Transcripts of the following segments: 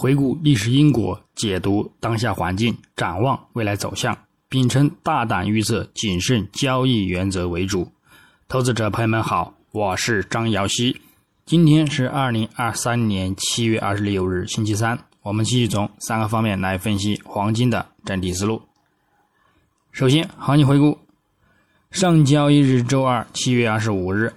回顾历史因果，解读当下环境，展望未来走向，秉承大胆预测、谨慎交易原则为主。投资者朋友们好，我是张瑶希。今天是二零二三年七月二十六日，星期三。我们继续从三个方面来分析黄金的整体思路。首先，行情回顾：上交易日周二七月二十五日，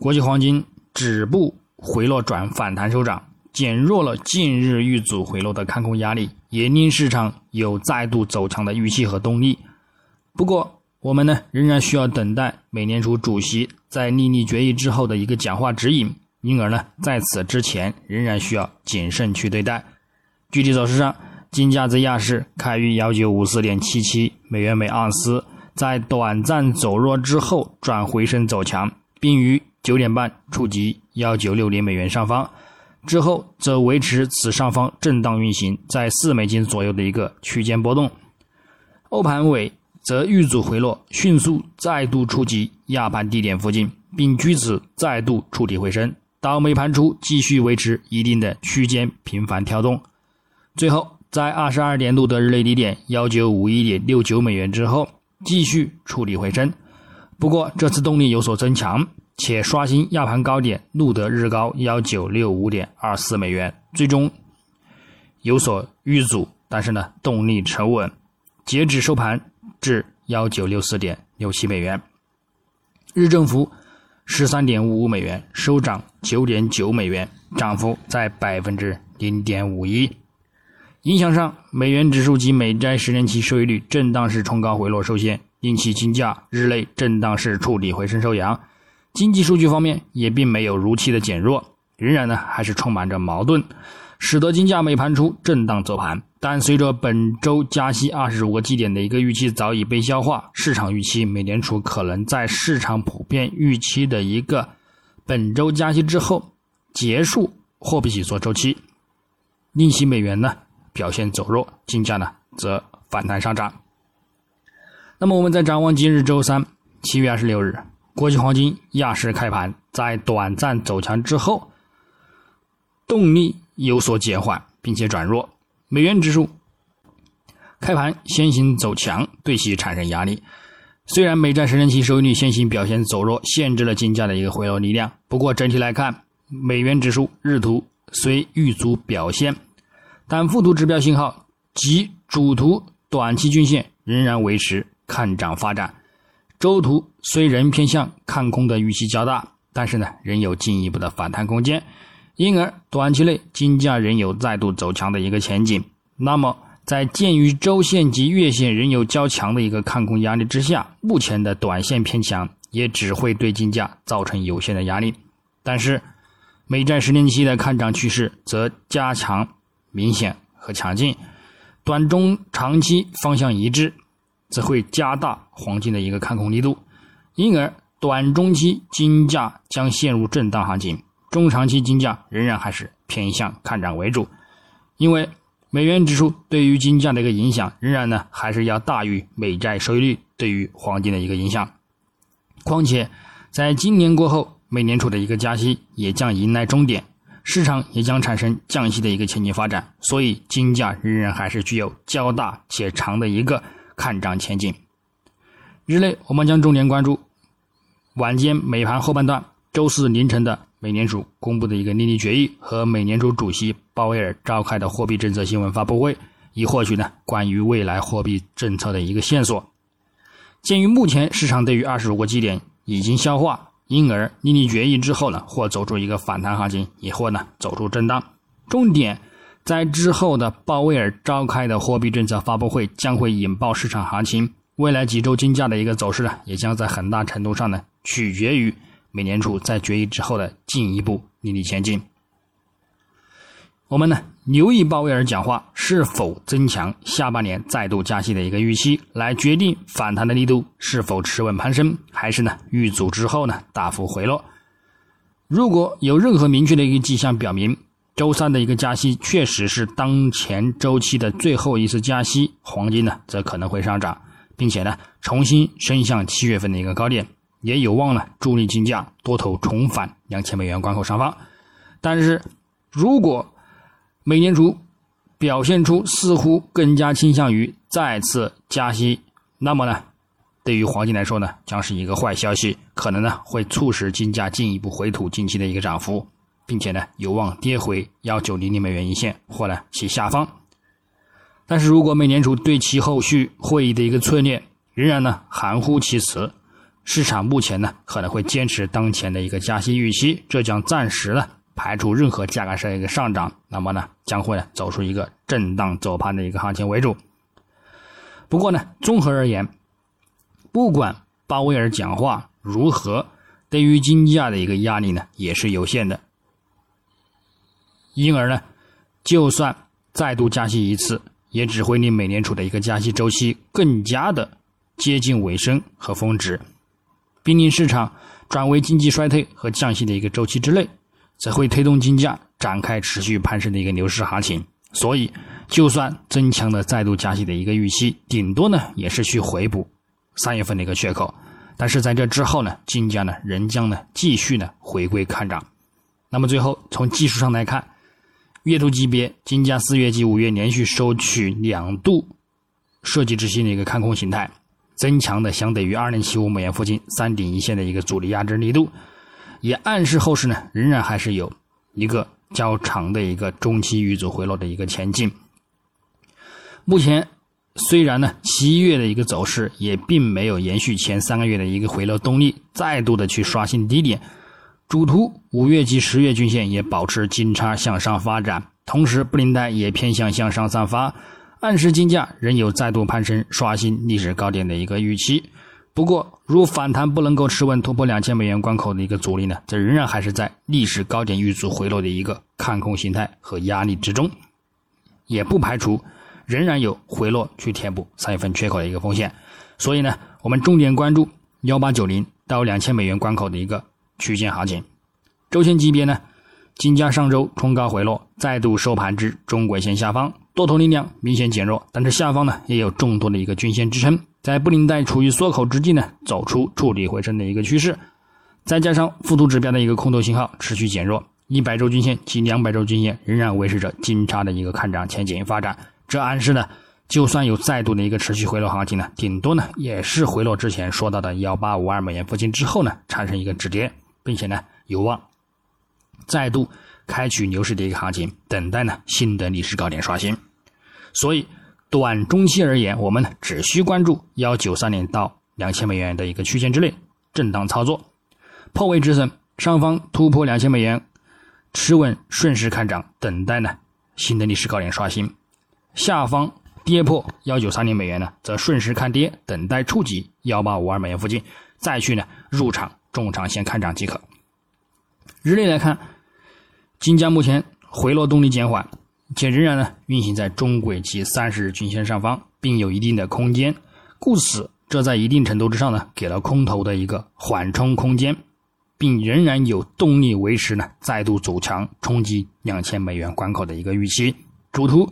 国际黄金止步回落转反弹收涨。减弱了近日遇阻回落的看空压力，也令市场有再度走强的预期和动力。不过，我们呢仍然需要等待美联储主席在利率决议之后的一个讲话指引，因而呢在此之前仍然需要谨慎去对待。具体走势上，金价在亚市开于幺九五四点七七美元每盎司，在短暂走弱之后转回升走强，并于九点半触及幺九六零美元上方。之后则维持此上方震荡运行，在四美金左右的一个区间波动。欧盘尾则遇阻回落，迅速再度触及亚盘低点附近，并据此再度触底回升，到美盘初继续维持一定的区间频繁跳动。最后在二十二点度的日内低点幺九五一点六九美元之后，继续触底回升。不过这次动力有所增强。且刷新亚盘高点，录得日高幺九六五点二四美元，最终有所遇阻，但是呢，动力沉稳，截止收盘至幺九六四点六七美元，日振幅十三点五五美元，收涨九点九美元，涨幅在百分之零点五一。影响上，美元指数及美债十年期收益率震荡式冲高回落受限，令其金价日内震荡式触底回升收阳。经济数据方面也并没有如期的减弱，仍然呢还是充满着矛盾，使得金价美盘出震荡走盘。但随着本周加息二十五个基点的一个预期早已被消化，市场预期美联储可能在市场普遍预期的一个本周加息之后结束货币紧缩周期，令其美元呢表现走弱，金价呢则反弹上涨。那么我们再展望今日周三七月二十六日。国际黄金亚市开盘，在短暂走强之后，动力有所减缓，并且转弱。美元指数开盘先行走强，对其产生压力。虽然美债十年期收益率先行表现走弱，限制了金价的一个回落力量。不过整体来看，美元指数日图虽遇阻表现，但副图指标信号及主图短期均线仍然维持看涨发展。周图虽仍偏向看空的预期较大，但是呢，仍有进一步的反弹空间，因而短期内金价仍有再度走强的一个前景。那么，在鉴于周线及月线仍有较强的一个看空压力之下，目前的短线偏强也只会对金价造成有限的压力。但是，美债十年期的看涨趋势则加强、明显和强劲，短中长期方向一致。则会加大黄金的一个看空力度，因而短中期金价将陷入震荡行情，中长期金价仍然还是偏向看涨为主。因为美元指数对于金价的一个影响，仍然呢还是要大于美债收益率对于黄金的一个影响。况且在今年过后，美联储的一个加息也将迎来终点，市场也将产生降息的一个前景发展，所以金价仍然还是具有较大且长的一个。看涨前景。日内，我们将重点关注晚间美盘后半段，周四凌晨的美联储公布的一个利率决议和美联储主席鲍威尔召开的货币政策新闻发布会，以获取呢关于未来货币政策的一个线索。鉴于目前市场对于二十五个基点已经消化，因而利率决议之后呢，或走出一个反弹行情，也或呢走出震荡。重点。在之后的鲍威尔召开的货币政策发布会将会引爆市场行情，未来几周金价的一个走势呢，也将在很大程度上呢取决于美联储在决议之后的进一步利率前进。我们呢留意鲍威尔讲话是否增强下半年再度加息的一个预期，来决定反弹的力度是否持稳攀升，还是呢遇阻之后呢大幅回落。如果有任何明确的一个迹象表明，周三的一个加息确实是当前周期的最后一次加息，黄金呢则可能会上涨，并且呢重新升向七月份的一个高点，也有望呢助力金价多头重返两千美元关口上方。但是，如果美联储表现出似乎更加倾向于再次加息，那么呢，对于黄金来说呢，将是一个坏消息，可能呢会促使金价进一步回吐近期的一个涨幅，并且呢有望跌回幺九零零美元一线或呢其下方。但是如果美联储对其后续会议的一个策略仍然呢含糊其辞，市场目前呢可能会坚持当前的一个加息预期，这将暂时呢。排除任何价格上一个上涨，那么呢将会呢走出一个震荡走盘的一个行情为主。不过呢，综合而言，不管鲍威尔讲话如何，对于金价的一个压力呢也是有限的。因而呢，就算再度加息一次，也只会令美联储的一个加息周期更加的接近尾声和峰值，并令市场转为经济衰退和降息的一个周期之内。则会推动金价展开持续攀升的一个牛市行情，所以就算增强了再度加息的一个预期，顶多呢也是去回补三月份的一个缺口，但是在这之后呢，金价呢仍将呢继续呢回归看涨。那么最后从技术上来看，月度级别金价四月及五月连续收取两度设计之星的一个看空形态，增强的相对于二零七五美元附近三顶一线的一个阻力压制力度。也暗示后市呢，仍然还是有一个较长的一个中期遇阻回落的一个前进。目前虽然呢，七月的一个走势也并没有延续前三个月的一个回落动力，再度的去刷新低点。主图五月及十月均线也保持金叉向上发展，同时布林带也偏向向上散发，暗示金价仍有再度攀升、刷新历史高点的一个预期。不过，如反弹不能够持稳突破两千美元关口的一个阻力呢，这仍然还是在历史高点遇阻回落的一个看空形态和压力之中，也不排除仍然有回落去填补三月份缺口的一个风险。所以呢，我们重点关注幺八九零到两千美元关口的一个区间行情。周线级别呢，金价上周冲高回落，再度收盘至中轨线下方，多头力量明显减弱，但是下方呢也有众多的一个均线支撑。在布林带处于缩口之际呢，走出触底回升的一个趋势，再加上附图指标的一个空头信号持续减弱，一百周均线及两百周均线仍然维持着金叉的一个看涨前景发展，这暗示呢，就算有再度的一个持续回落行情呢，顶多呢也是回落之前说到的幺八五二美元附近之后呢，产生一个止跌，并且呢有望再度开启牛市的一个行情，等待呢新的历史高点刷新，所以。短中期而言，我们呢只需关注幺九三零到两千美元的一个区间之内震荡操作，破位止损，上方突破两千美元，持稳顺势看涨，等待呢新的历史高点刷新；下方跌破幺九三零美元呢，则顺势看跌，等待触及幺八五二美元附近，再去呢入场中长线看涨即可。日内来看，金价目前回落动力减缓。且仍然呢运行在中轨及三十日均线上方，并有一定的空间，故此这在一定程度之上呢给了空头的一个缓冲空间，并仍然有动力维持呢再度走强冲击两千美元关口的一个预期。主图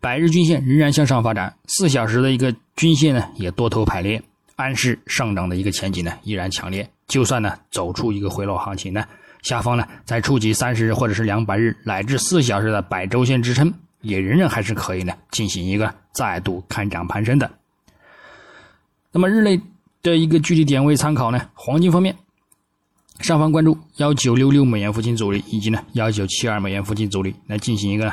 百日均线仍然向上发展，四小时的一个均线呢也多头排列，暗示上涨的一个前景呢依然强烈。就算呢走出一个回落行情呢。下方呢，在触及三十日或者是两百日乃至四小时的百周线支撑，也仍然还是可以呢进行一个再度看涨攀升的。那么日内的一个具体点位参考呢，黄金方面，上方关注幺九六六美元附近阻力，以及呢幺九七二美元附近阻力，来进行一个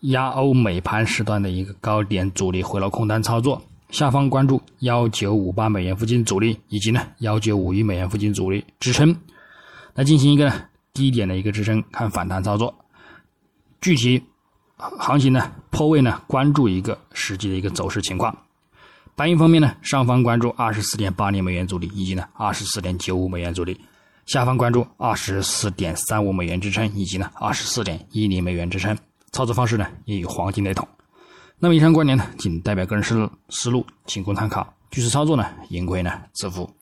压欧美盘时段的一个高点阻力回落空单操作。下方关注幺九五八美元附近阻力，以及呢幺九五一美元附近阻力支撑。来进行一个低点的一个支撑，看反弹操作。具体行情呢，破位呢，关注一个实际的一个走势情况。白银方面呢，上方关注二十四点八零美元阻力，以及呢二十四点九五美元阻力；下方关注二十四点三五美元支撑，以及呢二十四点一零美元支撑。操作方式呢，也与黄金雷同。那么以上观点呢，仅代表个人思路思路，仅供参考。具体操作呢，盈亏呢自负。